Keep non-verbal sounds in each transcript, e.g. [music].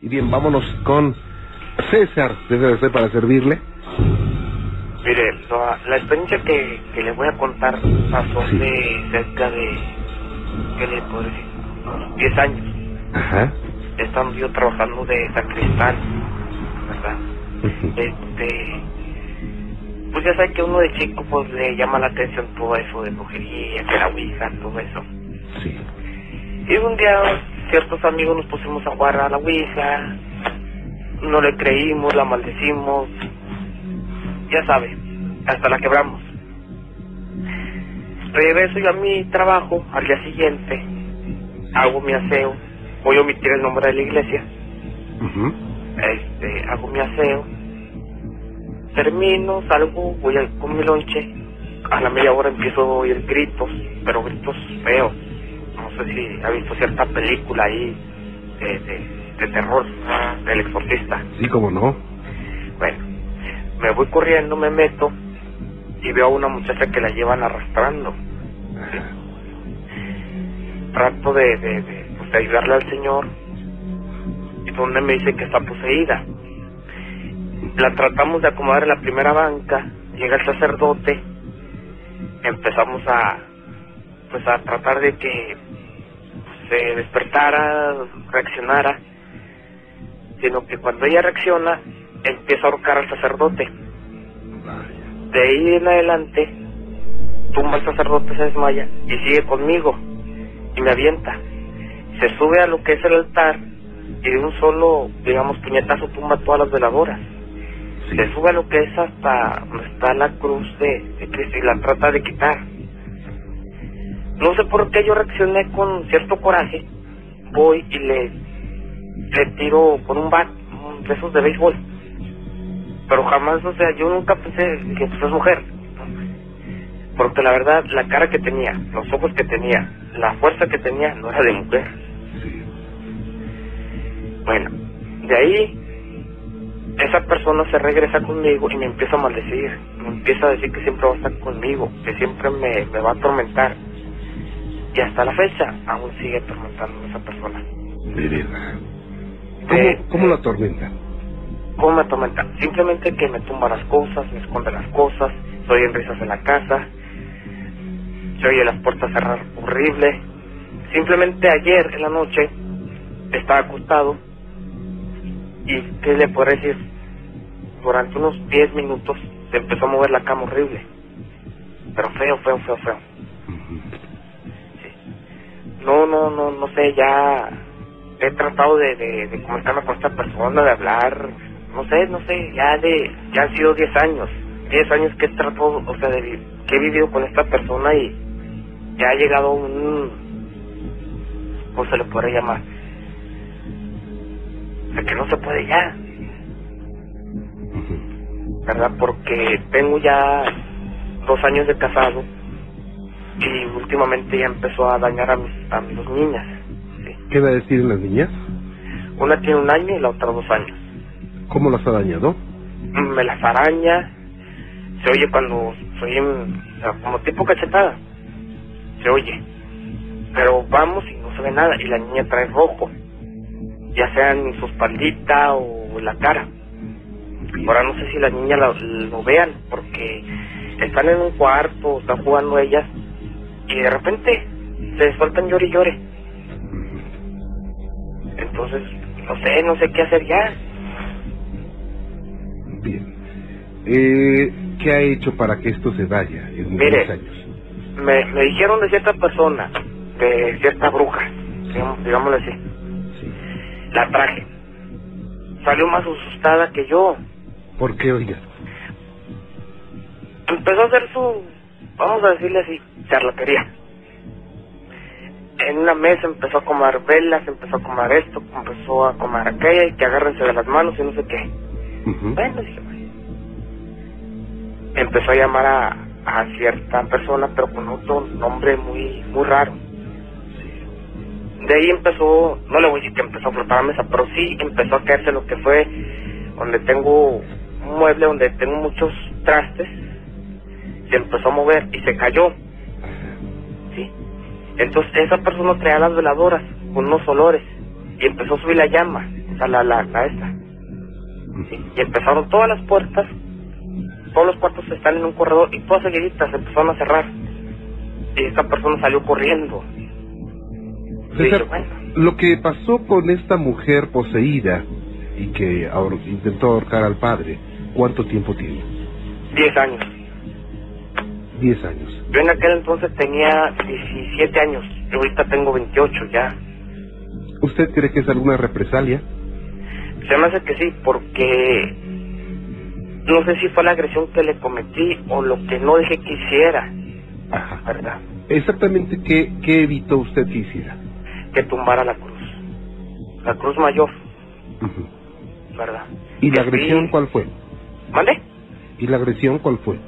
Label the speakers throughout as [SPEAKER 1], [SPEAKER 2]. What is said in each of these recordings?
[SPEAKER 1] Y bien, vámonos con César, de ser para servirle.
[SPEAKER 2] Mire, la, la experiencia que, que le voy a contar pasó
[SPEAKER 1] Sí.
[SPEAKER 2] de cerca de, ¿qué le puedo decir? Unos 10 años.
[SPEAKER 1] Ajá.
[SPEAKER 2] Estando yo trabajando de sacristán, ¿verdad? Este, pues ya sabe que uno de chico pues le llama la atención todo eso de brujería, que la ouija, todo eso.
[SPEAKER 1] Sí.
[SPEAKER 2] Y un día ciertos amigos nos pusimos a jugar a la ouija, no le creímos, la maldecimos, ya sabe, hasta la quebramos. Regreso yo a mi trabajo al día siguiente, hago mi aseo, voy a omitir el nombre de la iglesia, este, hago mi aseo, termino, salgo, voy a, con mi lonche, a la media hora empiezo a oír gritos, pero gritos feos. Sé si ha visto cierta película ahí de, de, de terror, del exorcista.
[SPEAKER 1] Sí, cómo no.
[SPEAKER 2] Bueno, me voy corriendo, me meto y veo a una muchacha que la llevan arrastrando. Trato de, de, de, pues, de ayudarle al señor y donde me dice que está poseída. La tratamos de acomodar en la primera banca, llega el sacerdote, empezamos a pues a tratar de que se despertara, reaccionara, sino que cuando ella reacciona, empieza a ahorcar al sacerdote. De ahí en adelante, tumba al sacerdote, se desmaya y sigue conmigo y me avienta. Se sube a lo que es el altar y de un solo, digamos, puñetazo tumba todas las veladoras.
[SPEAKER 1] Sí.
[SPEAKER 2] Se sube a lo que es hasta donde está la cruz de, de Cristo y la trata de quitar. No sé por qué yo reaccioné con cierto coraje. Voy y le, le tiro con un bat, de de béisbol. Pero jamás, o sea, yo nunca pensé que pues, es mujer. Porque la verdad, la cara que tenía, los ojos que tenía, la fuerza que tenía, no era de mujer. Bueno, de ahí esa persona se regresa conmigo y me empieza a maldecir. Me empieza a decir que siempre va a estar conmigo, que siempre me, me va a atormentar. Y hasta la fecha aún sigue atormentando esa persona.
[SPEAKER 1] De verdad. ¿Cómo,
[SPEAKER 2] Eh,
[SPEAKER 1] cómo lo atormenta?
[SPEAKER 2] ¿Cómo me atormenta? Simplemente que me tumba las cosas, me esconde las cosas, se oyen risas en la casa, se oye las puertas cerrar horrible. Simplemente ayer en la noche estaba acostado y, ¿qué le puedo decir? Durante unos 10 minutos se empezó a mover la cama horrible. Pero feo, feo, feo, feo. No, no, no, no sé, ya he tratado de, de, de comunicarme con esta persona, de hablar, no sé, no sé, ya de, ya han sido 10 años, 10 años que he tratado, o sea, de, que he vivido con esta persona y ya ha llegado un, ¿cómo se le podría llamar? De que no se puede ya. ¿verdad? Porque tengo ya dos años de casado y últimamente ya empezó a dañar a mis, a mis dos niñas, ¿sí?
[SPEAKER 1] ¿Qué va a decir las niñas?
[SPEAKER 2] Una tiene un año y la otra dos años.
[SPEAKER 1] ¿Cómo las ha dañado?
[SPEAKER 2] Me las araña, se oye cuando soy en, o sea, como tipo cachetada, se oye. Pero vamos y no se ve nada y la niña trae rojo, ya sea en su espaldita o en la cara. Ahora no sé si las niñas lo, lo vean porque están en un cuarto, están jugando ellas y de repente se sueltan llore y llore. Entonces, no sé, no sé qué hacer ya.
[SPEAKER 1] Bien. Eh, ¿Qué ha hecho para que esto se vaya en
[SPEAKER 2] Mire.
[SPEAKER 1] años?
[SPEAKER 2] Me, me dijeron de cierta persona, de cierta bruja, digamos, digámoslo así.
[SPEAKER 1] Sí.
[SPEAKER 2] La traje. Salió más asustada que yo.
[SPEAKER 1] ¿Por qué, oiga?
[SPEAKER 2] Empezó a hacer su, vamos a decirle así, charlatería. En una mesa empezó a comer velas, empezó a comer esto, empezó a comer aquella y que agárrense de las manos y no sé qué. Bueno, dije. Empezó a llamar a, a cierta persona, pero con otro nombre muy muy raro. De ahí empezó, no le voy a decir que empezó a flotar la mesa, pero sí empezó a caerse lo que fue donde tengo un mueble, donde tengo muchos trastes. Se empezó a mover y se cayó. Entonces esa persona traía las veladoras con unos olores y empezó a subir la llama. a la, la, la esta. Sí, y empezaron todas las puertas, todos los cuartos están en un corredor y todas seguiditas se empezaron a cerrar. Y esta persona salió corriendo.
[SPEAKER 1] César,
[SPEAKER 2] bueno,
[SPEAKER 1] lo que pasó con esta mujer poseída y que ahor- intentó ahorcar al padre, ¿cuánto tiempo tiene?
[SPEAKER 2] 10 años.
[SPEAKER 1] Diez años.
[SPEAKER 2] Yo en aquel entonces tenía 17 años, yo ahorita tengo 28 ya.
[SPEAKER 1] ¿Usted cree que es alguna represalia?
[SPEAKER 2] Se me hace que sí, porque no sé si fue la agresión que le cometí o lo que no dejé que hiciera,
[SPEAKER 1] Ajá.
[SPEAKER 2] ¿verdad?
[SPEAKER 1] Exactamente qué, qué evitó usted que hiciera.
[SPEAKER 2] Que tumbara la cruz. La cruz mayor,
[SPEAKER 1] Ujú.
[SPEAKER 2] ¿verdad?
[SPEAKER 1] ¿Y la agresión cuál fue?
[SPEAKER 2] ¿Mande?
[SPEAKER 1] ¿Y la agresión cuál fue?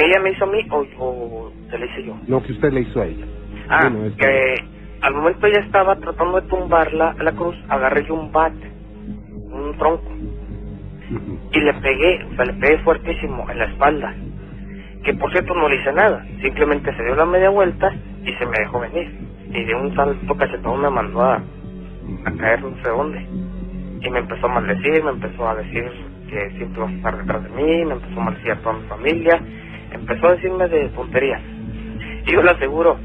[SPEAKER 2] ¿Que ella me hizo a mí o, o se la hice yo?
[SPEAKER 1] No, que usted le hizo a ella.
[SPEAKER 2] Ah,
[SPEAKER 1] Bueno, es
[SPEAKER 2] que al momento ella estaba tratando de tumbar la, la cruz, agarré yo un bat, un tronco, y le pegué, o sea, le pegué fuertísimo en la espalda. Que por cierto no le hice nada, simplemente se dio la media vuelta y se me dejó venir. Y de un salto cachetón me mandó a, a caer no sé dónde. Y me empezó a maldecir, me empezó a decir que siempre vas a estar detrás de mí, me empezó a maldecir a toda mi familia, empezó a decirme de tonterías. Y yo le aseguro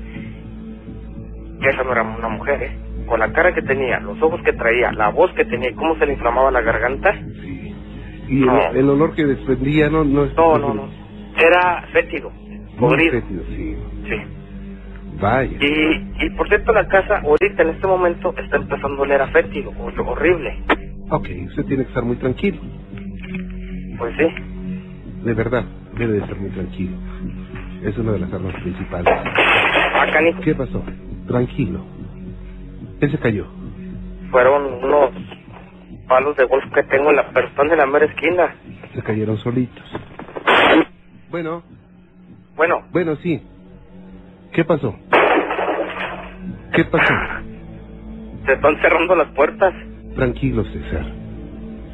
[SPEAKER 2] que esa no era una mujer, ¿eh? Con la cara que tenía, los ojos que traía, la voz que tenía y cómo se le inflamaba la garganta,
[SPEAKER 1] Sí. Y el,
[SPEAKER 2] No.
[SPEAKER 1] el olor que desprendía no no es-
[SPEAKER 2] no, no, no. Era fétido, podrido.
[SPEAKER 1] fétido, sí.
[SPEAKER 2] Sí.
[SPEAKER 1] Vaya.
[SPEAKER 2] Y, y por cierto, la casa ahorita en este momento está empezando a oler a fétido, hor- horrible.
[SPEAKER 1] Ok, usted tiene que estar muy tranquilo.
[SPEAKER 2] Pues sí.
[SPEAKER 1] De verdad, debe de estar muy tranquilo. Es una de las armas principales. ¿Qué pasó? Tranquilo. Él se cayó.
[SPEAKER 2] Fueron unos palos de golf que tengo en la, están en la mera esquina.
[SPEAKER 1] Se cayeron solitos. Bueno,
[SPEAKER 2] Bueno,
[SPEAKER 1] bueno, sí. ¿Qué pasó? ¿Qué pasó?
[SPEAKER 2] se están cerrando las puertas.
[SPEAKER 1] Tranquilo, César.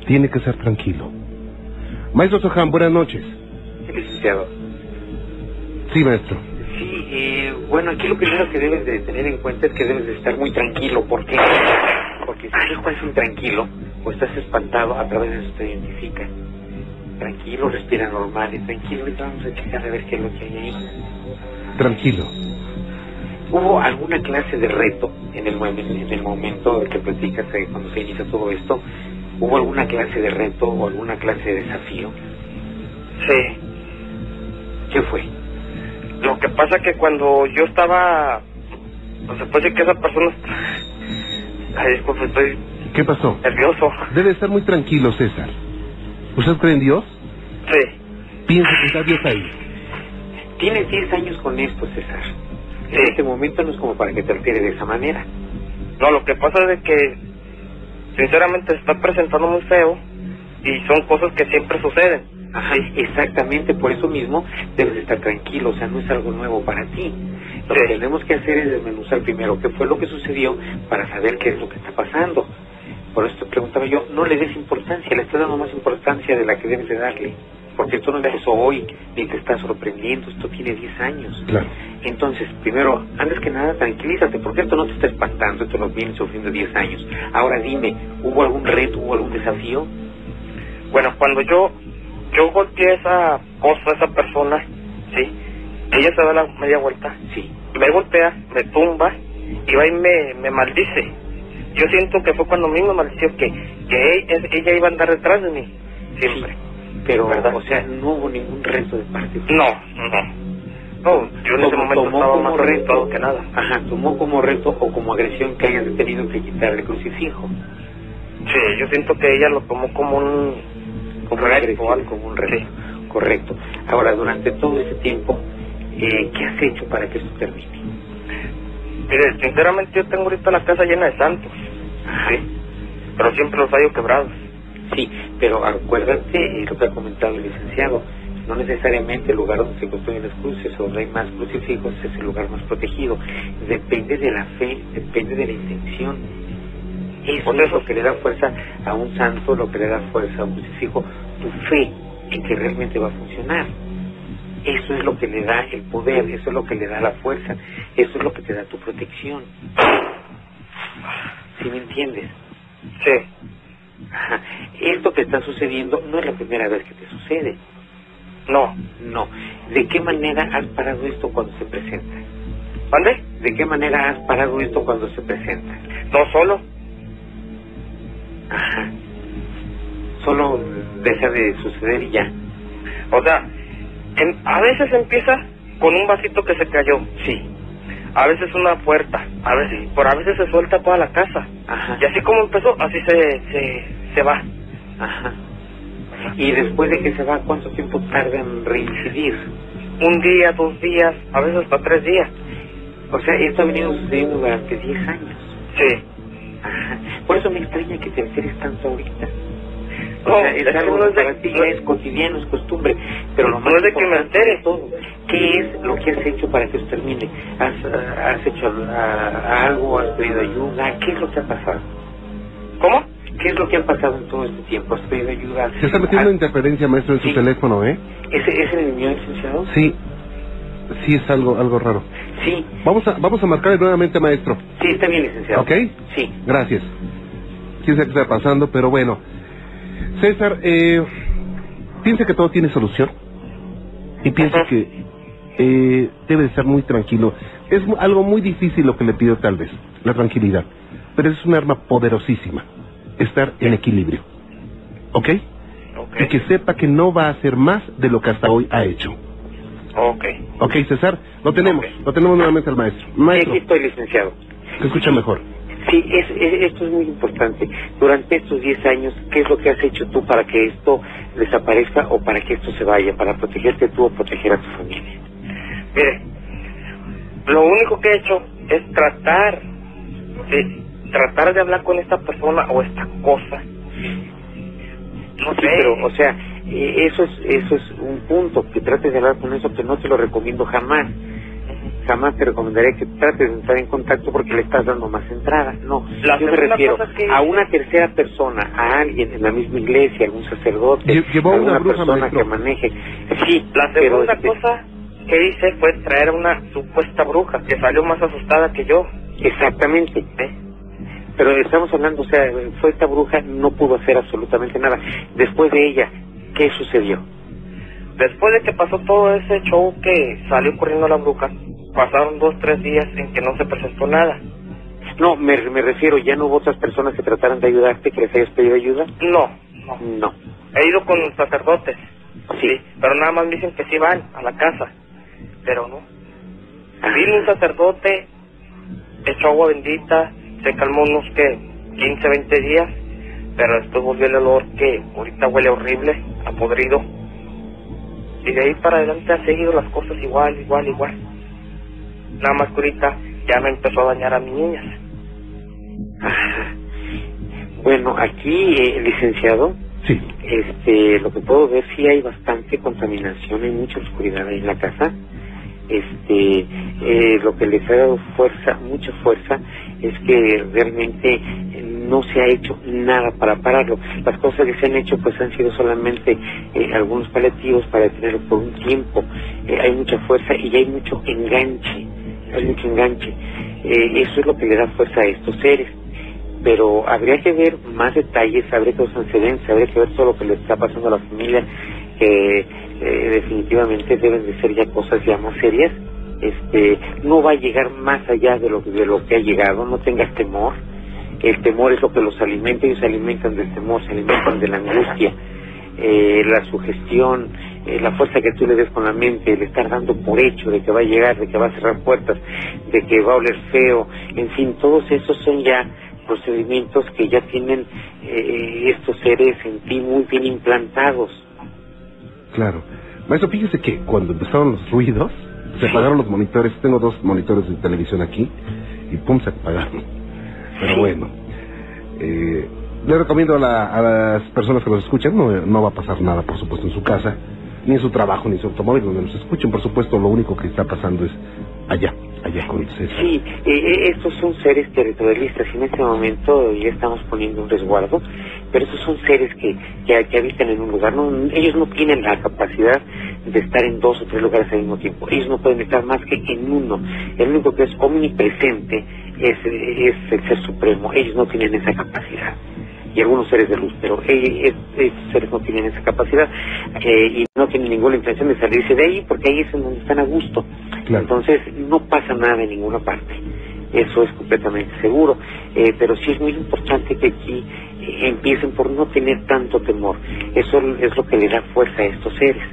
[SPEAKER 1] Tiene que ser tranquilo. Maestro Sohan, buenas noches.
[SPEAKER 3] Licenciado.
[SPEAKER 1] Sí, maestro.
[SPEAKER 3] Sí, eh, bueno, aquí lo primero que debes de tener en cuenta es que debes de estar muy tranquilo. ¿Por qué? Porque si algo es intranquilo o estás espantado, a través de eso te identifica. Tranquilo, respira normal y tranquilo. Ahorita vamos a checar a ver qué es lo que hay ahí.
[SPEAKER 1] Tranquilo.
[SPEAKER 3] ¿Hubo alguna clase de reto en el, en el momento que platicas eh, cuando se inicia todo esto? ¿Hubo alguna clase de reto o alguna clase de desafío?
[SPEAKER 2] Sí.
[SPEAKER 3] ¿Qué fue?
[SPEAKER 2] Lo que pasa que cuando yo estaba... Pues se puede decir que esa persona... Ay, disculpe, estoy
[SPEAKER 1] ¿Qué pasó?
[SPEAKER 2] nervioso.
[SPEAKER 1] Debe estar muy tranquilo, César. ¿Usted cree en Dios?
[SPEAKER 2] Sí.
[SPEAKER 1] Piensa que está Dios ahí.
[SPEAKER 3] Tienes 10 años con esto, César.
[SPEAKER 2] Sí.
[SPEAKER 3] En este momento no es como para que te alteres de esa manera.
[SPEAKER 2] No, lo que pasa es de que, sinceramente, se está presentando muy feo y son cosas que siempre suceden.
[SPEAKER 3] Ajá, exactamente, por eso mismo debes estar tranquilo, o sea, no es algo nuevo para ti. Lo que tenemos que hacer es desmenuzar primero qué fue lo que sucedió para saber qué es lo que está pasando. Por eso te preguntaba yo, no le des importancia, le estás dando más importancia de la que debes de darle. Porque esto no empezó hoy, ni te está sorprendiendo, esto tiene 10 años.
[SPEAKER 1] Claro.
[SPEAKER 3] Entonces, primero, antes que nada, tranquilízate, porque esto no te está espantando, esto lo vienes sufriendo 10 años. Ahora dime, ¿hubo algún reto, hubo algún desafío?
[SPEAKER 2] Bueno, cuando yo yo golpeé a esa cosa, a esa persona, sí, ella se da la media vuelta,
[SPEAKER 3] Sí.
[SPEAKER 2] me golpea, me tumba y va y me, me maldice. Yo siento que fue cuando a mí me maldició que, que ella, ella iba a andar detrás de mí, siempre.
[SPEAKER 3] Pero,
[SPEAKER 2] ¿Verdad?
[SPEAKER 3] o sea, no hubo ningún reto de parte.
[SPEAKER 2] No, no. No, yo en ese momento estaba
[SPEAKER 3] como
[SPEAKER 2] más asustado que nada.
[SPEAKER 3] Ajá, tomó como reto o como agresión que hayas tenido que quitar el crucifijo.
[SPEAKER 2] Sí, yo siento que ella lo tomó como un...
[SPEAKER 3] Como
[SPEAKER 2] reto algo.
[SPEAKER 3] como un reto.
[SPEAKER 2] Sí.
[SPEAKER 3] Correcto. Ahora, durante todo ese tiempo, eh, ¿qué has hecho para que esto termine?
[SPEAKER 2] Mire, sinceramente yo tengo ahorita la casa llena de santos,
[SPEAKER 3] Ajá.
[SPEAKER 2] pero siempre los hallo quebrados.
[SPEAKER 3] Sí, pero acuérdate lo que ha comentado el licenciado. No necesariamente el lugar donde se construyen las cruces o donde hay más crucifijos es el lugar más protegido. Depende de la fe, depende de la intención. Eso es lo que le da fuerza a un santo, lo que le da fuerza a un crucifijo, tu fe en que realmente va a funcionar. Eso es lo que le da el poder, eso es lo que le da la fuerza, eso es lo que te da tu protección. ¿Sí me entiendes?
[SPEAKER 2] Sí.
[SPEAKER 3] Ajá. Esto que está sucediendo no es la primera vez que te sucede.
[SPEAKER 2] No.
[SPEAKER 3] No. ¿De qué manera has parado esto cuando se presenta?
[SPEAKER 2] ¿Mande?
[SPEAKER 3] ¿De qué manera has parado esto cuando se presenta?
[SPEAKER 2] No solo.
[SPEAKER 3] Ajá. Solo deja de suceder y ya.
[SPEAKER 2] O sea, en- a veces empieza con un vasito que se cayó.
[SPEAKER 3] Sí.
[SPEAKER 2] A veces una puerta. A veces, por a veces se suelta toda la casa.
[SPEAKER 3] Ajá.
[SPEAKER 2] Y así como empezó, así se, se, se va.
[SPEAKER 3] Ajá. Y después de que se va, ¿cuánto tiempo tarda en reincidir?
[SPEAKER 2] Un día, dos días, a veces hasta tres días.
[SPEAKER 3] O sea, esto ha venido sucediendo durante 10 años.
[SPEAKER 2] Sí.
[SPEAKER 3] Por eso me extraña que te enteres tanto ahorita. O
[SPEAKER 2] No,
[SPEAKER 3] sea, es
[SPEAKER 2] es
[SPEAKER 3] algo
[SPEAKER 2] no es de-
[SPEAKER 3] para ti
[SPEAKER 2] no-
[SPEAKER 3] es cotidiano, es costumbre. Pero lo
[SPEAKER 2] No
[SPEAKER 3] más
[SPEAKER 2] es de que me entere.
[SPEAKER 3] todo, ¿qué es lo que has hecho para que esto termine? ¿Has, has hecho algo? ¿Has pedido ayuda? ¿Qué es lo que ha pasado?
[SPEAKER 2] ¿Cómo?
[SPEAKER 3] ¿Qué es lo que ha pasado en todo este tiempo? ¿Has pedido ayuda?
[SPEAKER 1] Se está metiendo interferencia, maestro, en su teléfono, ¿eh?
[SPEAKER 3] ¿Ese es el mío, licenciado?
[SPEAKER 1] Sí. Sí, es algo, algo raro.
[SPEAKER 3] Sí,
[SPEAKER 1] Vamos a, vamos a marcarle nuevamente, maestro.
[SPEAKER 3] sí, está bien, licenciado.
[SPEAKER 1] ¿Ok?
[SPEAKER 3] Sí.
[SPEAKER 1] Gracias. Quién sabe qué está pasando, pero bueno. César, eh, piensa que todo tiene solución. Y piensa
[SPEAKER 2] Ajá.
[SPEAKER 1] que eh, debe de estar muy tranquilo. Es algo muy difícil lo que le pido tal vez, la tranquilidad. Pero es un arma poderosísima. Estar en equilibrio. ¿Ok?
[SPEAKER 2] Ok.
[SPEAKER 1] Y que sepa que no va a hacer más de lo que hasta hoy ha hecho.
[SPEAKER 2] Ok.
[SPEAKER 1] ¿Ok, César? Lo tenemos. Lo tenemos nuevamente al maestro.
[SPEAKER 3] Sí,
[SPEAKER 1] Maestro,
[SPEAKER 3] aquí estoy, licenciado.
[SPEAKER 1] se escucha mejor.
[SPEAKER 3] Sí, es, es- esto es muy importante. Durante estos 10 años, ¿qué es lo que has hecho tú para que esto desaparezca o para que esto se vaya? Para protegerte tú o proteger a tu familia.
[SPEAKER 2] Mire, lo único que he hecho es tratar de tratar de hablar con esta persona o esta cosa. No
[SPEAKER 3] Sí,
[SPEAKER 2] sé,
[SPEAKER 3] pero, o sea, eh, eso es, eso es un punto, que trates de hablar con eso, que no te lo recomiendo jamás. Jamás te recomendaré que trates de entrar en contacto porque le estás dando más entrada. No,
[SPEAKER 2] La
[SPEAKER 3] yo me refiero
[SPEAKER 2] que-
[SPEAKER 3] a una tercera persona, a alguien en la misma iglesia, algún sacerdote,
[SPEAKER 1] llevó una
[SPEAKER 3] persona
[SPEAKER 1] maestro.
[SPEAKER 3] que maneje. Sí,
[SPEAKER 2] la
[SPEAKER 3] pero,
[SPEAKER 2] segunda
[SPEAKER 3] este,
[SPEAKER 2] cosa que hice fue traer a una supuesta bruja que salió más asustada que yo.
[SPEAKER 3] Exactamente.
[SPEAKER 2] ¿eh?
[SPEAKER 3] Pero estamos hablando, o sea, fue esta bruja, no pudo hacer absolutamente nada. Después de ella, ¿qué sucedió?
[SPEAKER 2] Después de que pasó todo ese show que salió corriendo la bruja, pasaron dos, tres días en que no se presentó nada.
[SPEAKER 3] No, me, me refiero, ¿ya no hubo otras personas que trataran de ayudarte, que les hayas pedido ayuda?
[SPEAKER 2] No, no.
[SPEAKER 3] No.
[SPEAKER 2] He ido con sacerdotes,
[SPEAKER 3] Sí.
[SPEAKER 2] pero nada más me dicen que sí van a la casa, pero no.
[SPEAKER 3] Ah.
[SPEAKER 2] Vino un sacerdote, echó agua bendita, se calmó unos que 15, 20 días, pero después volvió el olor que ahorita huele horrible, a podrido. Y de ahí para adelante ha seguido las cosas igual, igual, igual. Nada más que ahorita ya me empezó a dañar a mis niñas.
[SPEAKER 3] Ajá. Bueno, aquí, eh, licenciado,
[SPEAKER 1] Sí.
[SPEAKER 3] este, lo que puedo ver sí hay bastante contaminación, hay mucha oscuridad ahí en la casa. Este, eh, lo que les ha dado fuerza, mucha fuerza, es que realmente eh, no se ha hecho nada para pararlo. Las cosas que se han hecho pues han sido solamente eh, algunos paliativos para detenerlo por un tiempo. Eh, hay mucha fuerza y hay mucho enganche, hay mucho enganche. Eh, eso es lo que le da fuerza a estos seres pero habría que ver más detalles, habría que ver sus antecedentes, habría que ver todo lo que le está pasando a la familia, que definitivamente deben de ser ya cosas ya más serias. Este, no va a llegar más allá de lo, de lo que ha llegado, no tengas temor. El temor es lo que los alimenta, ellos se alimentan del temor, se alimentan de la angustia, eh, la sugestión, eh, la fuerza que tú le des con la mente, el estar dando por hecho de que va a llegar, de que va a cerrar puertas, de que va a oler feo, en fin, todos esos son ya procedimientos que ya tienen eh, estos seres en ti muy bien implantados.
[SPEAKER 1] Claro. Maestro, fíjese que cuando empezaron los ruidos, se apagaron los monitores. Tengo dos monitores de televisión aquí y pum, se apagaron. Pero bueno, eh, le recomiendo a, la- a las personas que nos escuchan, no, no va a pasar nada, por supuesto, en su casa, ni en su trabajo, ni en su automóvil, donde nos escuchen. Por supuesto, lo único que está pasando es allá, allá con César.
[SPEAKER 3] Sí, eh, eh, estos son seres territorialistas y en este momento ya estamos poniendo un resguardo, pero esos son seres que, que, que habitan en un lugar. No, ellos no tienen la capacidad de estar en dos o tres lugares al mismo tiempo. Ellos no pueden estar más que en uno. El único que es omnipresente es, es el Ser Supremo. Ellos no tienen esa capacidad. y algunos seres de luz, pero eh, estos seres no tienen esa capacidad eh, y no tienen ninguna intención de salirse de ahí porque ahí es en donde están a gusto. Entonces no pasa nada en ninguna parte. Eso es completamente seguro. Eh, pero sí es muy importante que aquí empiecen por no tener tanto temor. Eso es lo que le da fuerza a estos seres.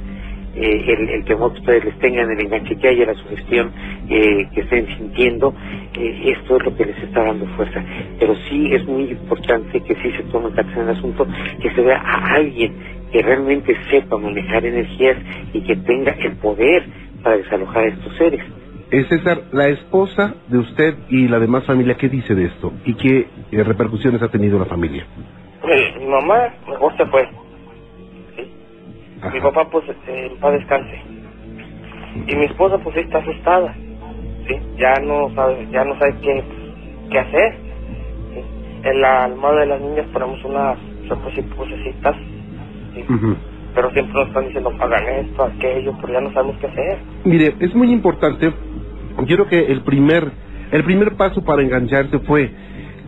[SPEAKER 3] Eh, el, temor que ustedes les tengan, el enganche que haya, la sugestión eh, que estén sintiendo, eh, esto es lo que les está dando fuerza. Pero sí es muy importante que sí se tome cartas en el asunto, que se vea a alguien que realmente sepa manejar energías y que tenga el poder para desalojar a estos seres.
[SPEAKER 1] César, la esposa de usted y la demás familia, ¿qué dice de esto? ¿Y qué repercusiones ha tenido la familia?
[SPEAKER 2] mi mamá mejor se fue mi papá, pues, en paz descanse. Y mi esposa, pues, está asustada. ¿sí? Ya no sabe, ya no sabe qué, qué hacer. En la almohada de las niñas ponemos unas cositas. ¿sí? Pero siempre nos están diciendo, hagan esto, aquello, pero ya no sabemos qué hacer.
[SPEAKER 1] Mire, es muy importante. Yo creo que el primer, el primer paso para engancharse fue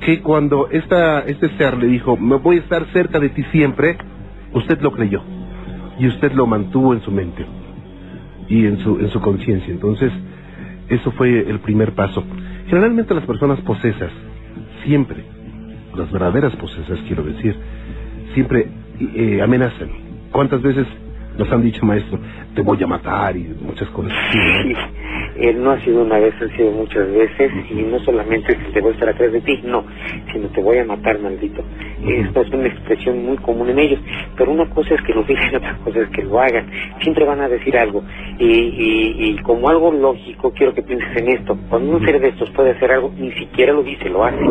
[SPEAKER 1] que cuando esta, este ser le dijo, me voy a estar cerca de ti siempre, usted lo creyó y usted lo mantuvo en su mente y en su, en su conciencia. Entonces, eso fue el primer paso. Generalmente las personas posesas, siempre, las verdaderas posesas quiero decir, siempre eh, amenazan. ¿Cuántas veces nos han dicho, maestro, te voy a matar y muchas cosas así? [laughs]
[SPEAKER 3] Él no ha sido una vez, han sido muchas veces, y no solamente es te voy a estar atrás de ti, no, sino te voy a matar, maldito. Esta es una expresión muy común en ellos, pero una cosa es que lo digan, [laughs] otra cosa es que lo hagan. Siempre van a decir algo, y, y, y como algo lógico, quiero que pienses en esto. Cuando un ser de estos puede hacer algo, ni siquiera lo dice, lo hace.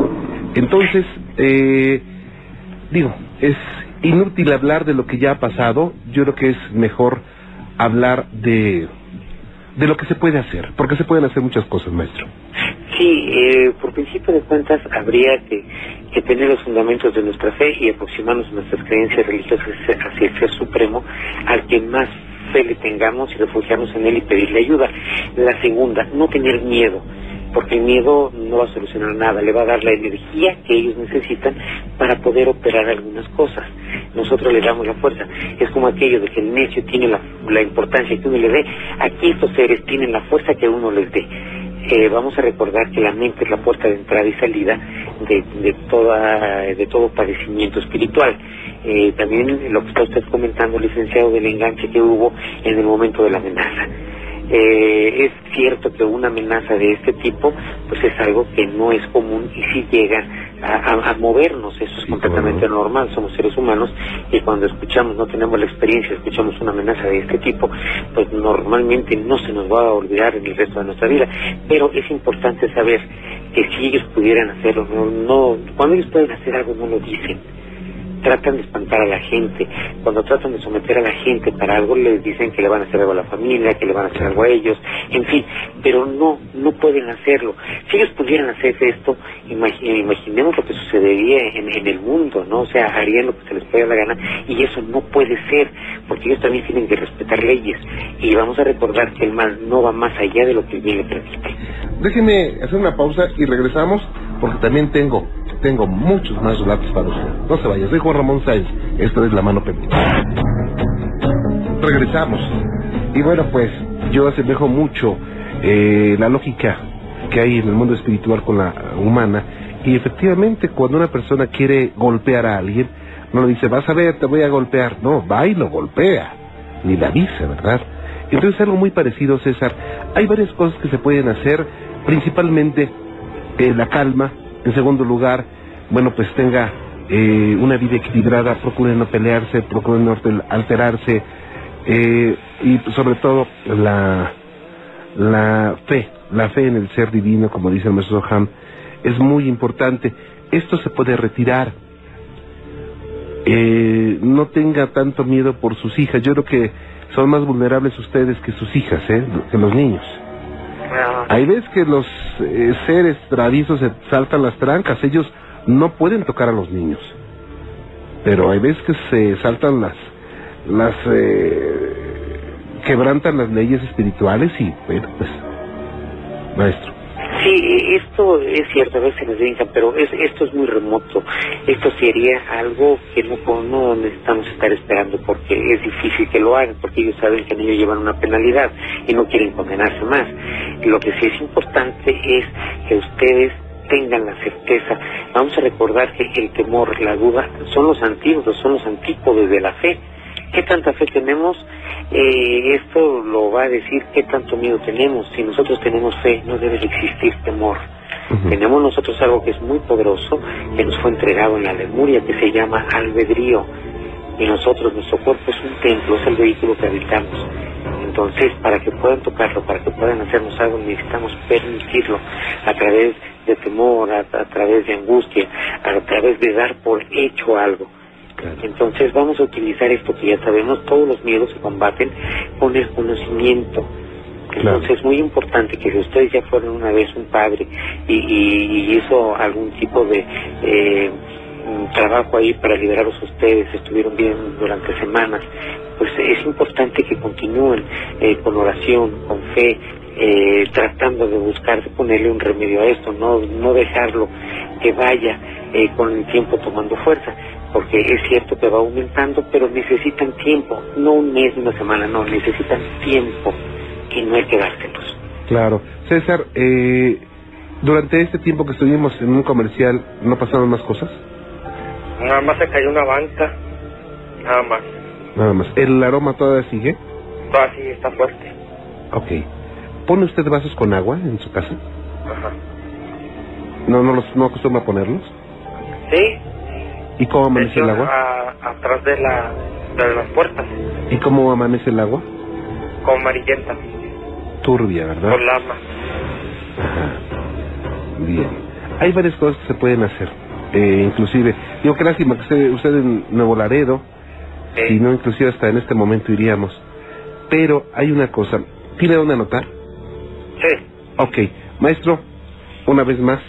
[SPEAKER 1] Entonces, eh, digo, es inútil hablar de lo que ya ha pasado, yo creo que es mejor hablar de de lo que se puede hacer, porque se pueden hacer muchas cosas, maestro.
[SPEAKER 3] Sí, eh, por principio de cuentas habría que, que, tener los fundamentos de nuestra fe y aproximarnos nuestras creencias religiosas hacia el Ser Supremo, al que más fe le tengamos y refugiarnos en él y pedirle ayuda. La segunda, no tener miedo porque el miedo no va a solucionar nada, le va a dar la energía que ellos necesitan para poder operar algunas cosas. Nosotros le damos la fuerza. Es como aquello de que el necio tiene la, la importancia que uno le dé. Aquí estos seres tienen la fuerza que uno les dé. Eh, vamos a recordar que la mente es la puerta de entrada y salida de, de, toda, de todo padecimiento espiritual. Eh, también lo que está usted comentando, licenciado, del enganche que hubo en el momento de la amenaza. Eh, es cierto que una amenaza de este tipo pues es algo que no es común y sí llega a, movernos, eso es completamente normal, somos seres humanos y cuando escuchamos, no tenemos la experiencia, escuchamos una amenaza de este tipo, pues normalmente no se nos va a olvidar en el resto de nuestra vida, pero es importante saber que si ellos pudieran hacerlo, no, no cuando ellos pueden hacer algo no lo dicen tratan de espantar a la gente, cuando tratan de someter a la gente para algo les dicen que le van a hacer algo a la familia, que le van a hacer algo a ellos, en fin, pero no, no pueden hacerlo. Si ellos pudieran hacer esto, imaginemos lo que sucedería en, en, el mundo, ¿no? O sea, harían lo que se les pueda la gana y eso no puede ser, porque ellos también tienen que respetar leyes y vamos a recordar que el mal no va más allá de lo que el bien le permite.
[SPEAKER 1] Déjeme hacer una pausa y regresamos porque también tengo tengo muchos más relatos para usted. No se vaya, soy Juan Ramón Sáenz. Esto es La Mano Peluda. Regresamos. Y bueno, pues yo asemejo mucho eh, la lógica que hay en el mundo espiritual con la humana. Y efectivamente, cuando una persona quiere golpear a alguien, no le dice, vas a ver, te voy a golpear. No, va y lo golpea. Ni la avisa, ¿verdad? Entonces, algo muy parecido, César. Hay varias cosas que se pueden hacer, principalmente eh, la calma, en segundo lugar, bueno, pues tenga eh, una vida equilibrada, procure no pelearse, procure no alterarse eh, y sobre todo la, la fe, la fe en el ser divino, como dice el maestro Ham, es muy importante. Esto se puede retirar. Eh, no tenga tanto miedo por sus hijas. Yo creo que son más vulnerables ustedes que sus hijas, ¿eh? que los niños. Hay veces que los eh, seres traviesos se saltan las trancas, ellos no pueden tocar a los niños. Pero hay veces que se saltan las, las, eh, quebrantan las leyes espirituales y, bueno, pues, maestro.
[SPEAKER 3] Sí, esto es cierto, a veces necesitan, pero es, esto es muy remoto. Esto sería algo que no, no necesitamos estar esperando porque es difícil que lo hagan, porque ellos saben que ellos llevan una penalidad y no quieren condenarse más. Lo que sí es importante es que ustedes tengan la certeza. Vamos a recordar que el temor, la duda, son los antídotos, son los antípodos de la fe. ¿Qué tanta fe tenemos? Eh, esto lo va a decir qué tanto miedo tenemos. Si nosotros tenemos fe, no debe de existir temor. Tenemos nosotros algo que es muy poderoso, que nos fue entregado en la Lemuria, que se llama albedrío. Y nosotros, nuestro cuerpo es un templo, es el vehículo que habitamos. Entonces, para que puedan tocarlo, para que puedan hacernos algo, necesitamos permitirlo a través de temor, a través de angustia, a través de dar por hecho algo. Entonces vamos a utilizar esto que ya sabemos, todos los miedos se combaten con el conocimiento. Entonces es muy importante que si ustedes ya fueron una vez un padre y, hizo algún tipo de eh, trabajo ahí para liberarlos a ustedes, estuvieron bien durante semanas, pues es importante que continúen eh, con oración, con fe, eh, tratando de buscar de ponerle un remedio a esto, no, no dejarlo que vaya con el tiempo tomando fuerza porque es cierto que va aumentando, pero necesitan tiempo, no un mes, una semana, no, necesitan tiempo y no hay que dárselos.
[SPEAKER 1] Claro. César, eh, durante este tiempo que estuvimos en un comercial, ¿no pasaron más cosas?
[SPEAKER 2] Nada más se cayó una banca, nada más.
[SPEAKER 1] Nada más. ¿El aroma todavía sigue?
[SPEAKER 2] Todavía sí, está fuerte.
[SPEAKER 1] Ok. ¿Pone usted vasos con agua en su casa?
[SPEAKER 2] Ajá.
[SPEAKER 1] ¿No, no, los, no acostumbra ponerlos?
[SPEAKER 2] Sí,
[SPEAKER 1] ¿Y cómo amanece el agua?
[SPEAKER 2] atrás de, la, de las puertas.
[SPEAKER 1] ¿Y cómo amanece el agua?
[SPEAKER 2] Con amarillenta.
[SPEAKER 1] Turbia, ¿verdad?
[SPEAKER 2] Con lama.
[SPEAKER 1] Ajá. Bien. Hay varias cosas que se pueden hacer. Eh, inclusive, digo que lástima que usted, usted en Nuevo Laredo, si no, inclusive hasta en este momento iríamos. Pero hay una cosa. ¿Tiene dónde anotar?
[SPEAKER 2] Sí.
[SPEAKER 1] Ok. Maestro, una vez más,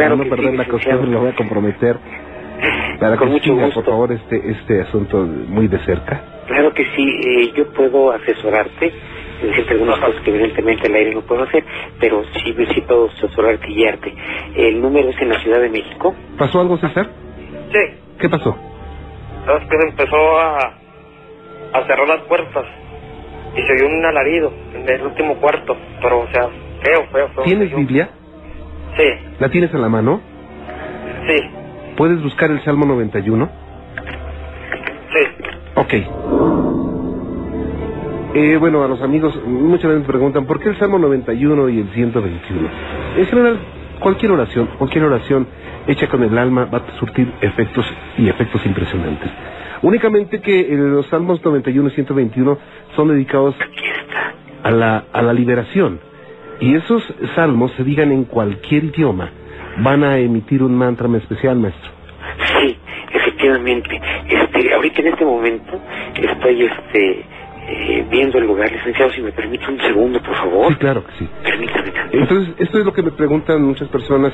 [SPEAKER 3] claro
[SPEAKER 1] para no perder la costumbre, lo voy a comprometer para
[SPEAKER 3] Con
[SPEAKER 1] que
[SPEAKER 3] mucho gusto.
[SPEAKER 1] por favor, este, este asunto muy de cerca.
[SPEAKER 3] Claro que sí, eh, yo puedo asesorarte, decirte algunas cosas que evidentemente el aire no puedo hacer, pero sí, sí puedo asesorarte y guiarte. El número es en la Ciudad de México.
[SPEAKER 1] ¿Pasó algo, César?
[SPEAKER 2] Sí.
[SPEAKER 1] ¿Qué pasó?
[SPEAKER 2] ¿Sabes que empezó a, a cerrar las puertas y se oyó un alarido en el último cuarto, pero o sea, feo, feo, feo.
[SPEAKER 1] ¿Tienes Biblia?
[SPEAKER 2] Sí.
[SPEAKER 1] ¿La tienes en la mano?
[SPEAKER 2] Sí.
[SPEAKER 1] ¿Puedes buscar el Salmo 91?
[SPEAKER 2] Sí.
[SPEAKER 1] Ok. Eh, bueno, a los amigos muchas veces me preguntan, ¿por qué el Salmo 91 y el 121? En general, cualquier oración, cualquier oración hecha con el alma va a surtir efectos y efectos impresionantes. Únicamente que eh, los Salmos 91 y 121 son dedicados a la, a la liberación. Y esos salmos se digan en cualquier idioma van a emitir un mantra especial, maestro.
[SPEAKER 3] Sí, efectivamente. Este, ahorita en este momento estoy este eh, viendo el lugar, licenciado, si me permite un segundo, por favor.
[SPEAKER 1] Sí, claro que sí.
[SPEAKER 3] Permítame.
[SPEAKER 1] Entonces, esto es lo que me preguntan muchas personas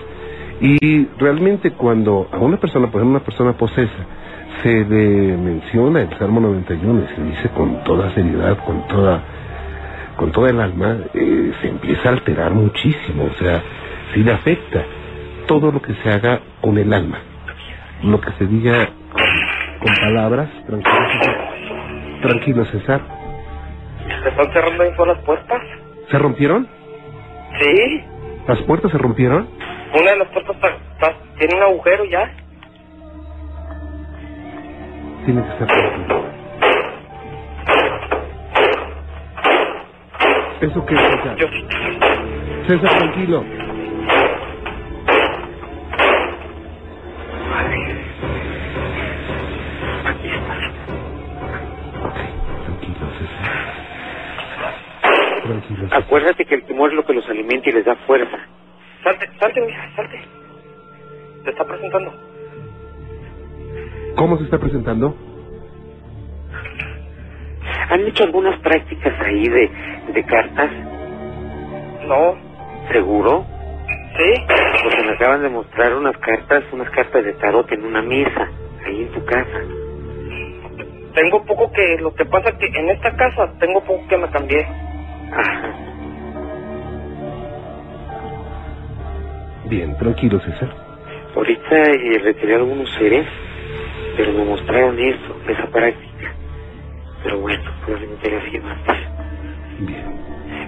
[SPEAKER 1] y realmente cuando a una persona, por ejemplo, una persona posesa, se le menciona el Salmo 91 y se dice con toda seriedad, con toda con toda el alma, eh, se empieza a alterar muchísimo, o sea, sí le afecta todo lo que se haga con el alma, lo que se diga con, palabras, tranquilo, tranquilo César.
[SPEAKER 2] ¿Se están cerrando ahí las puertas?
[SPEAKER 1] ¿Se rompieron?
[SPEAKER 2] Sí.
[SPEAKER 1] ¿Las puertas se rompieron?
[SPEAKER 2] Una de las puertas tiene un agujero ya.
[SPEAKER 1] Tiene que ser ¿Eso qué es, César?
[SPEAKER 2] Yo...
[SPEAKER 1] César, tranquilo.
[SPEAKER 3] Acuérdate que el temor es lo que los alimenta y les da fuerza.
[SPEAKER 2] Salte, salte, mija, salte. Se está presentando.
[SPEAKER 1] ¿Cómo se está presentando?
[SPEAKER 3] ¿Han hecho algunas prácticas ahí de, de cartas?
[SPEAKER 2] No.
[SPEAKER 3] ¿Seguro?
[SPEAKER 2] Sí.
[SPEAKER 3] Porque me acaban de mostrar unas cartas, unas cartas de tarot en una mesa, ahí en tu casa.
[SPEAKER 2] Tengo poco que, lo que pasa que en esta casa tengo poco que me cambié.
[SPEAKER 3] Ajá.
[SPEAKER 1] Bien, tranquilo, César.
[SPEAKER 3] Ahorita eh, retiré algunos seres, pero me mostraron eso, esa práctica. Pero bueno, probablemente haya sido antes.
[SPEAKER 1] Bien.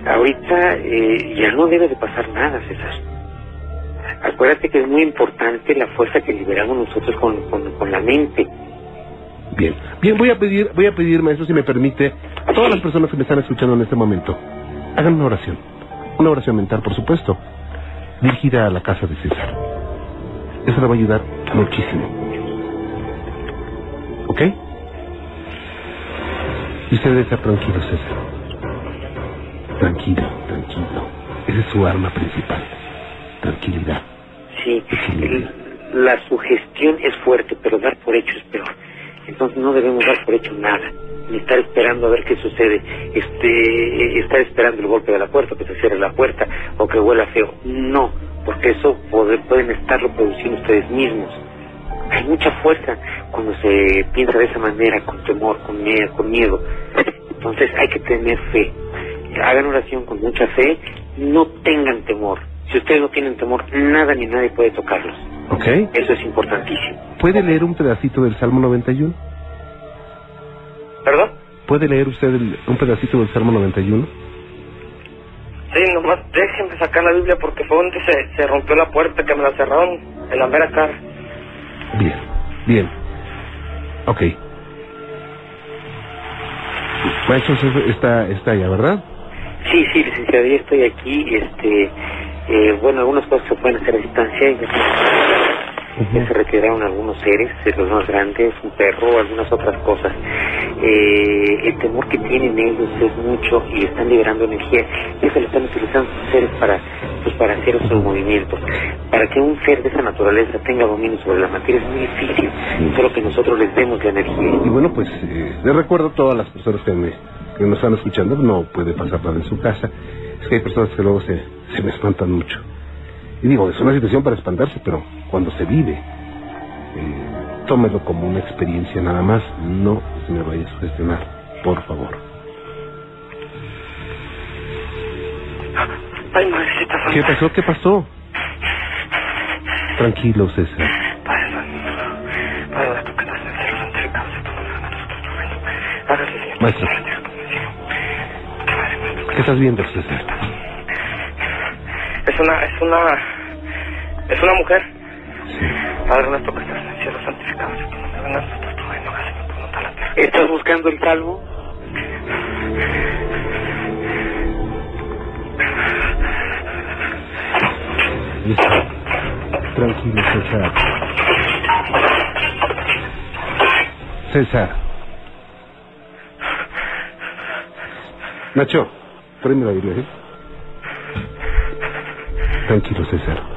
[SPEAKER 3] Ahorita eh, ya no debe de pasar nada, César. Acuérdate que es muy importante la fuerza que liberamos nosotros con, con, con la mente.
[SPEAKER 1] Bien, bien, voy a pedir, voy a pedir, maestro, si me permite, a todas las personas que me están escuchando en este momento, hagan una oración, una oración mental, por supuesto, dirigida a la casa de César. Eso le va a ayudar muchísimo. ¿Ok? Y usted estar tranquilo, César. Tranquilo, tranquilo. Esa es su arma principal. Tranquilidad.
[SPEAKER 3] Sí, la sugestión es fuerte, pero dar por hecho es peor. Entonces no debemos dar por hecho nada, ni estar esperando a ver qué sucede, este, estar esperando el golpe de la puerta, que se cierre la puerta o que huela feo. No, porque eso pueden estarlo produciendo ustedes mismos. Hay mucha fuerza cuando se piensa de esa manera, con temor, con miedo, con miedo. Entonces hay que tener fe. Hagan oración con mucha fe, no tengan temor. Si ustedes no tienen temor, nada ni nadie puede tocarlos.
[SPEAKER 1] ¿Ok?
[SPEAKER 3] Eso es importantísimo.
[SPEAKER 1] ¿Puede leer un pedacito del Salmo 91?
[SPEAKER 2] ¿Perdón?
[SPEAKER 1] ¿Puede leer usted el- un pedacito del Salmo 91?
[SPEAKER 2] Sí, nomás déjenme sacar la Biblia porque fue donde se, se rompió la puerta, que me la cerraron en la mera cara.
[SPEAKER 1] Bien, bien. Ok. Maestro, está, está allá, ¿verdad?
[SPEAKER 3] Sí, sí, licenciado, ya estoy aquí. Este, eh, bueno, algunas cosas se pueden hacer a distancia. Ya, ya se retiraron algunos seres, eh, los más grandes, un perro, algunas otras cosas. Eh, el temor que tienen ellos es mucho y están liberando energía. Y eso lo están utilizando sus seres para, pues, para hacer esos movimientos. Para que un ser de esa naturaleza tenga dominio sobre la materia es muy difícil. Solo que nosotros les demos la energía.
[SPEAKER 1] Y bueno, pues eh, les recuerdo a todas las personas que, me, que nos están escuchando, no puede pasar nada en su casa. Es que hay personas que luego se, se me espantan mucho. Y digo, es una situación para espantarse, pero cuando se vive, eh, tómelo como una experiencia nada más, no se me vaya a sugestionar, por favor.
[SPEAKER 2] Ay, madrecita santa.
[SPEAKER 1] ¿Qué pasó? ¿Qué pasó? Tranquilo, César.
[SPEAKER 2] Padre Padre nuestro que estás en tu nosotros. Hágase, Señor, tu
[SPEAKER 1] Maestro. ¿Qué estás viendo, César?
[SPEAKER 2] Es una, es una, es una mujer.
[SPEAKER 1] Sí.
[SPEAKER 2] Padre nuestro que estás en el cielo, santificado sea tu nombre, venga a nosotros tu reino, hágase tu voluntad la tierra.
[SPEAKER 3] ¿Estás buscando el?
[SPEAKER 1] Listo. Tranquilo, César. César. Nacho, tráeme la Biblia, ¿eh? Tranquilo, César.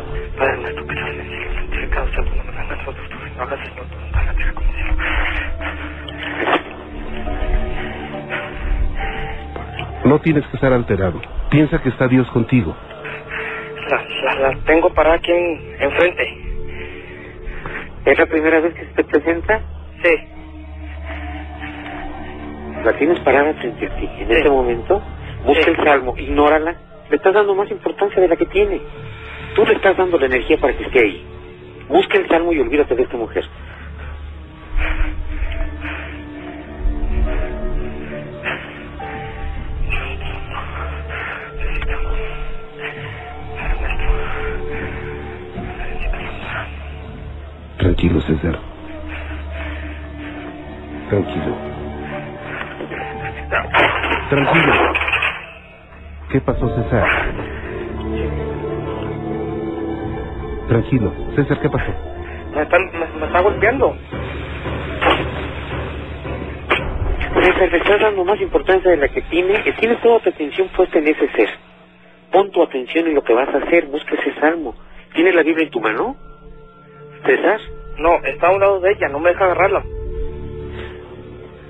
[SPEAKER 1] No tienes que estar alterado. Piensa que está Dios contigo.
[SPEAKER 2] La, la, la tengo parada aquí en, enfrente.
[SPEAKER 3] ¿Es la primera vez que se te presenta?
[SPEAKER 2] Sí,
[SPEAKER 3] La tienes parada frente a ti. En
[SPEAKER 2] Sí.
[SPEAKER 3] este momento, busca
[SPEAKER 2] Sí.
[SPEAKER 3] el salmo, ignórala. Le estás dando más importancia de la que tiene. Tú le estás dando la energía para que esté ahí. Busca el salmo y olvídate de esta mujer.
[SPEAKER 1] Tranquilo, César. Tranquilo. Tranquilo. ¿Qué pasó, César? Tranquilo. César, ¿qué pasó?
[SPEAKER 2] me, están, me, me está golpeando.
[SPEAKER 3] Estás dando más importancia de la que tiene. y Tienes toda tu atención puesta en ese ser. Pon tu atención en lo que vas a hacer. Busca ese salmo. ¿Tienes la Biblia en tu mano? César.
[SPEAKER 2] No, está a un lado de ella, no me deja agarrarla.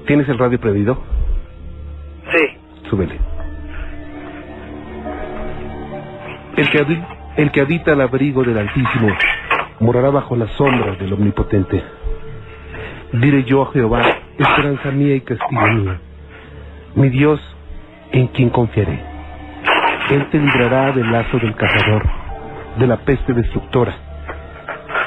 [SPEAKER 1] ¿Tienes el radio prendido?
[SPEAKER 2] Sí,
[SPEAKER 1] Súbele. El que, habi- el que habita al abrigo del Altísimo morará bajo la sombra del Omnipotente. Diré yo a Jehová, esperanza mía y castigo mío, mi Dios en quien confiaré. Él te librará del lazo del cazador, de la peste destructora.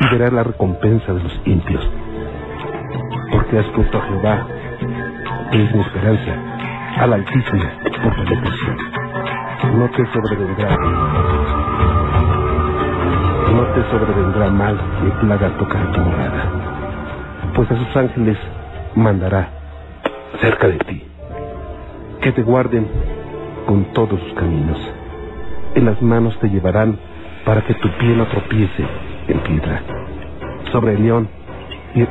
[SPEAKER 1] y verás la recompensa de los impios, porque has puesto a Jehová, que es mi esperanza, al Altísimo por tu depresión. No te sobrevendrá, no te sobrevendrá mal ni plaga tocar tu morada, pues a sus ángeles mandará cerca de ti, que te guarden con todos sus caminos. En las manos te llevarán para que tu pie no tropiece Sobre el león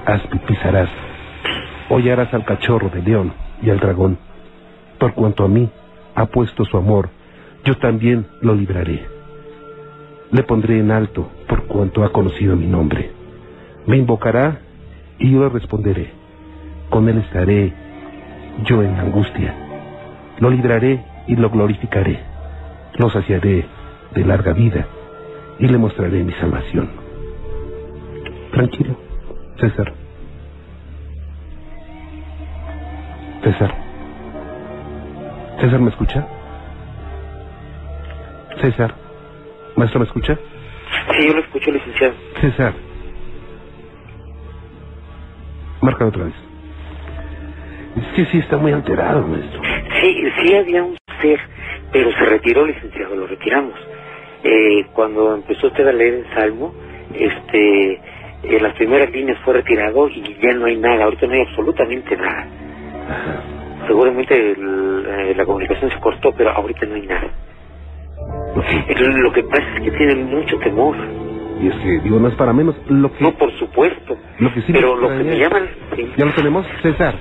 [SPEAKER 1] aspi pisarás. Hollarás al cachorro de león y al dragón. Por cuanto a mí ha puesto su amor, yo también lo libraré. Le pondré en alto por cuanto ha conocido mi nombre. Me invocará y yo le responderé. Con él estaré yo en angustia. Lo libraré y lo glorificaré. Lo saciaré de larga vida y le mostraré mi salvación. Tranquilo, César. César. César, ¿me escucha? César. ¿Maestro, me escucha?
[SPEAKER 3] Sí, yo lo escucho, licenciado.
[SPEAKER 1] César. Marca otra vez. Es que sí está muy alterado, maestro.
[SPEAKER 3] Sí, sí había un ser, pero se retiró, licenciado, lo retiramos. Eh, cuando empezó usted a leer el Salmo, este, en las primeras líneas fue retirado y ya no hay nada, ahorita no hay absolutamente nada. Seguramente el, eh, la comunicación se cortó, pero ahorita no hay nada.
[SPEAKER 1] Ok.
[SPEAKER 3] Lo que pasa es que tienen mucho temor.
[SPEAKER 1] Y es que, digo, no es para menos. Lo que,
[SPEAKER 3] No, por supuesto.
[SPEAKER 1] Lo que sí
[SPEAKER 3] pero lo que me llaman... sí.
[SPEAKER 1] ¿Ya lo tenemos? César.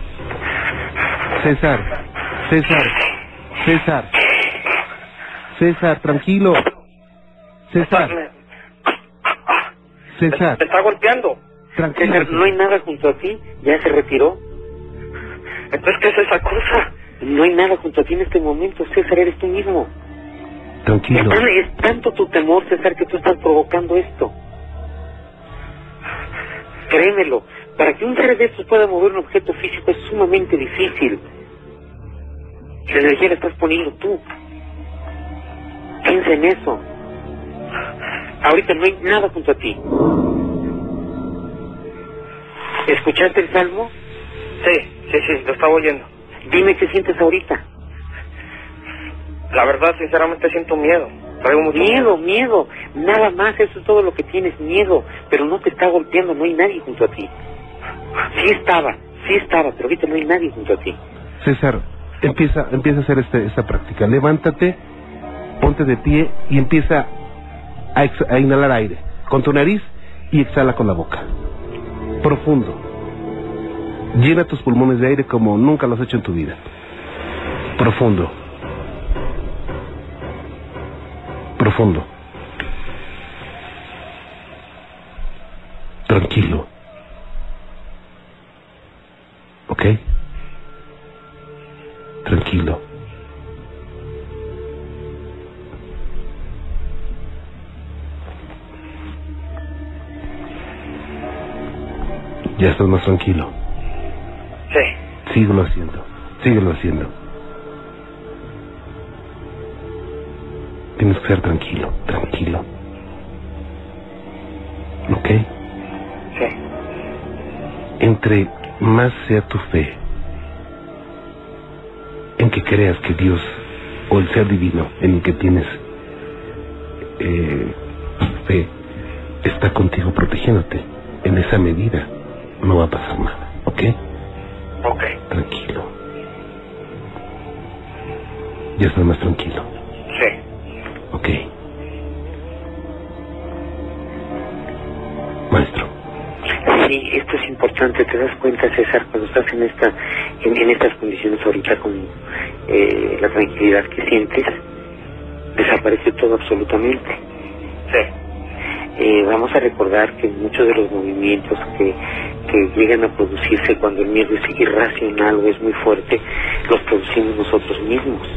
[SPEAKER 1] César. César. César. César, tranquilo. César. César,
[SPEAKER 2] Me está golpeando.
[SPEAKER 1] tranquilo.
[SPEAKER 3] César, no hay nada junto a ti, ya se retiró.
[SPEAKER 2] Entonces, ¿qué es esa cosa?
[SPEAKER 3] No hay nada junto a ti en este momento, César, eres tú mismo.
[SPEAKER 1] Tranquilo.
[SPEAKER 3] Es, tan- es tanto tu temor, César, que tú estás provocando esto. Créemelo, para que un ser de estos pueda mover un objeto físico es sumamente difícil. La energía la estás poniendo tú. Piensa en eso. Ahorita no hay nada junto a ti. ¿Escuchaste el salmo?
[SPEAKER 2] Sí, sí, sí, lo estaba oyendo.
[SPEAKER 3] Dime qué sientes ahorita.
[SPEAKER 2] La verdad, sinceramente, siento miedo. Traigo mucho
[SPEAKER 3] Miedo, miedo. Nada más, eso es todo lo que tienes, miedo. Pero no te está golpeando, no hay nadie junto a ti. Sí estaba, sí estaba, pero ahorita no hay nadie junto a ti.
[SPEAKER 1] César, empieza, empieza a hacer este, esta práctica. Levántate, ponte de pie y empieza a, inhalar aire con tu nariz y exhala con la boca. Profundo. Llena tus pulmones de aire como nunca lo has hecho en tu vida. Profundo. Profundo. Tranquilo. ¿Ok? Tranquilo. Ya estás más tranquilo.
[SPEAKER 2] Sí.
[SPEAKER 1] Síguelo haciendo. Síguelo haciendo. Tienes que ser tranquilo, tranquilo. ¿Ok?
[SPEAKER 2] Sí.
[SPEAKER 1] Entre más sea tu fe, en que creas que Dios o el ser divino en el que tienes eh, fe está contigo protegiéndote, en esa medida no va a pasar nada, ¿ok?
[SPEAKER 2] Ok.
[SPEAKER 1] Tranquilo. Ya estás más tranquilo,
[SPEAKER 2] Sí.
[SPEAKER 1] ¿ok? Maestro,
[SPEAKER 3] Sí, esto es importante, te das cuenta, César, cuando estás en esta, en, en estas condiciones ahorita con eh, la tranquilidad que sientes, desaparece todo absolutamente.
[SPEAKER 2] Sí.
[SPEAKER 3] Eh, vamos a recordar que muchos de los movimientos que, que llegan a producirse cuando el miedo es irracional o es muy fuerte, los producimos nosotros mismos.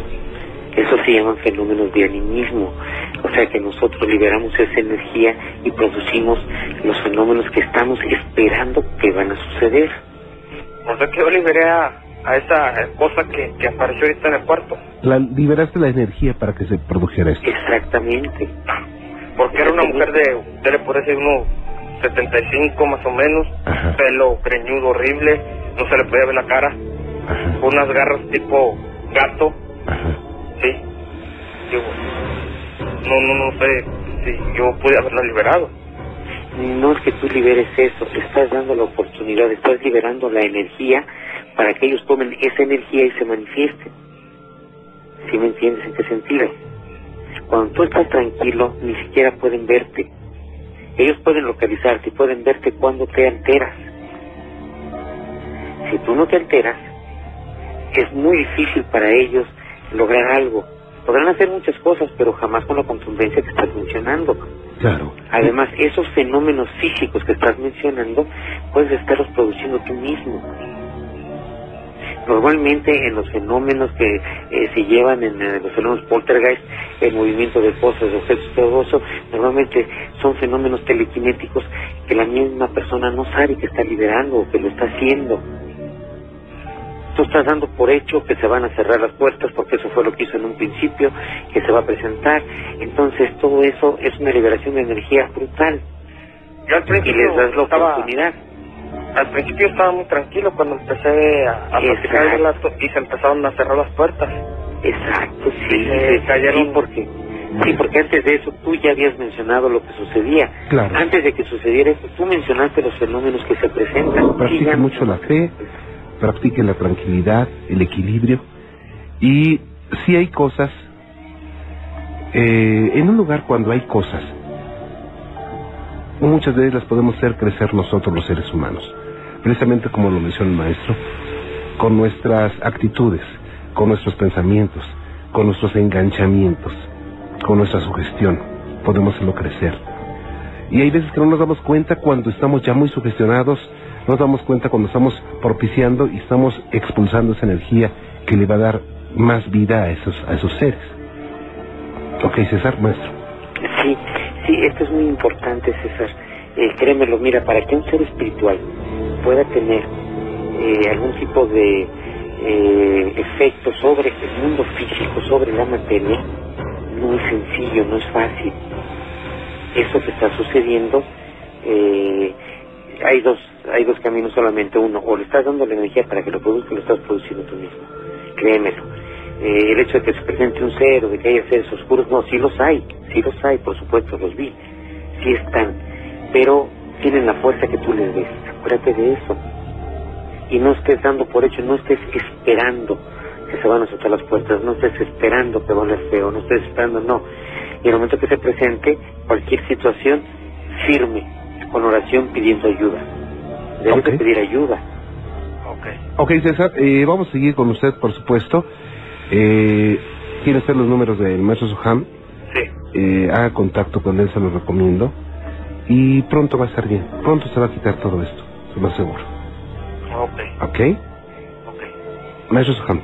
[SPEAKER 3] Eso se llaman fenómenos de animismo, o sea que nosotros liberamos esa energía y producimos los fenómenos que estamos esperando que van a suceder.
[SPEAKER 2] O sea que yo liberé a, a esa cosa que, que apareció ahorita en el cuarto.
[SPEAKER 1] La, liberaste la energía para que se produjera esto.
[SPEAKER 3] Exactamente.
[SPEAKER 2] Porque era una mujer de, usted le puede decir unos 75 más o menos,
[SPEAKER 1] Ajá.
[SPEAKER 2] pelo greñudo horrible, no se le podía ver la cara,
[SPEAKER 1] Ajá,
[SPEAKER 2] unas garras tipo gato,
[SPEAKER 1] ajá.
[SPEAKER 2] sí. Digo, no, no, no sé si yo pude haberla liberado.
[SPEAKER 3] No es que tú liberes eso, estás dando la oportunidad, estás liberando la energía para que ellos tomen esa energía y se manifiesten. ¿Sí me entiendes en qué sentido? Cuando tú estás tranquilo, ni siquiera pueden verte. Ellos pueden localizarte y pueden verte cuando te alteras. Si tú no te alteras, es muy difícil para ellos lograr algo. Podrán hacer muchas cosas, pero jamás con la contundencia que estás mencionando.
[SPEAKER 1] Claro.
[SPEAKER 3] Además, esos fenómenos físicos que estás mencionando, puedes estarlos produciendo tú mismo. Normalmente en los fenómenos que eh, se llevan en eh, los fenómenos poltergeist, el movimiento de cosas, de objetos, todo eso, normalmente son fenómenos telequinéticos que la misma persona no sabe que está liberando o que lo está haciendo. Tú estás dando por hecho que se van a cerrar las puertas porque eso fue lo que hizo en un principio, que se va a presentar. Entonces todo eso es una liberación de energía brutal
[SPEAKER 2] Yo al
[SPEAKER 3] y les das la oportunidad.
[SPEAKER 2] Al principio estaba muy tranquilo cuando empecé a, a platicar y se empezaron a cerrar las puertas.
[SPEAKER 3] Exacto, sí,
[SPEAKER 2] Se
[SPEAKER 3] sí,
[SPEAKER 2] cayeron-
[SPEAKER 3] sí, porque sí, porque antes de eso tú ya habías mencionado lo que sucedía.
[SPEAKER 1] Claro.
[SPEAKER 3] Antes de que sucediera eso, tú mencionaste los fenómenos que se presentan.
[SPEAKER 1] Practiquen
[SPEAKER 3] Sigan-
[SPEAKER 1] mucho la fe, practiquen la tranquilidad, el equilibrio. Y si hay cosas, eh, en un lugar cuando hay cosas, muchas veces las podemos hacer crecer nosotros los seres humanos. Precisamente como lo menciona el maestro, con nuestras actitudes, con nuestros pensamientos, con nuestros enganchamientos, con nuestra sugestión, podemos hacerlo crecer. Y hay veces que no nos damos cuenta cuando estamos ya muy sugestionados, no nos damos cuenta cuando estamos propiciando y estamos expulsando esa energía que le va a dar más vida a esos, a esos seres. Ok, César, maestro.
[SPEAKER 3] Sí, sí, esto es muy importante, César. Eh, créemelo, mira, para que un ser espiritual pueda tener eh, algún tipo de eh, efecto sobre el mundo físico, sobre la materia, no es sencillo, no es fácil. Eso que está sucediendo, eh, hay dos hay dos caminos solamente, uno, o le estás dando la energía para que lo produzca, o lo estás produciendo tú mismo. Créemelo. Eh, el hecho de que se presente un ser o de que haya seres oscuros, no, sí los hay, sí los hay, por supuesto, los vi, sí están, pero tienen la fuerza que tú les ves, acuérdate de eso. Y no estés dando por hecho, no estés esperando que se van a soltar las puertas, no estés esperando que va a oler feo, no estés esperando, no. Y en el momento que se presente cualquier situación, firme, con oración pidiendo ayuda. Debes de
[SPEAKER 1] Ok.
[SPEAKER 3] pedir ayuda.
[SPEAKER 2] Ok.
[SPEAKER 1] Ok, César, eh, vamos a seguir con usted, por supuesto. Eh, ¿Tiene usted los números del maestro Soham?
[SPEAKER 2] Sí.
[SPEAKER 1] Eh, haga contacto con él, se lo recomiendo. Y pronto va a estar bien. Pronto se va a quitar todo esto, se lo aseguro.
[SPEAKER 2] Ok.
[SPEAKER 1] ¿Ok?
[SPEAKER 2] Ok.
[SPEAKER 1] Maestro Soham.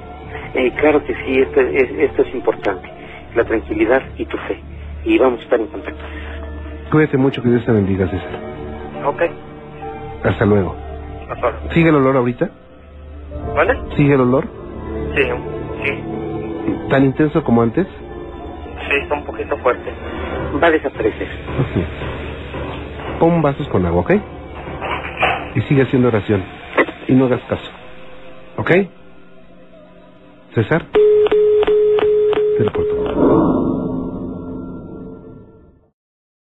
[SPEAKER 3] Eh, claro que sí, esto es, esto es importante, la tranquilidad y tu fe. Y vamos a estar en contacto.
[SPEAKER 1] Cuídate mucho, que Dios te bendiga, César.
[SPEAKER 2] Ok.
[SPEAKER 1] Hasta luego.
[SPEAKER 2] Hasta ahora.
[SPEAKER 1] ¿Sigue el olor ahorita?
[SPEAKER 2] ¿Vale?
[SPEAKER 1] ¿Sigue el olor?
[SPEAKER 2] Sí, sí.
[SPEAKER 1] ¿Tan intenso como antes?
[SPEAKER 2] Sí, está un poquito fuerte.
[SPEAKER 3] Va a desaparecer.
[SPEAKER 1] Ujú. Pon vasos con agua, ¿ok? Y sigue haciendo oración. Y no hagas caso. ¿Ok? César. Te lo corto.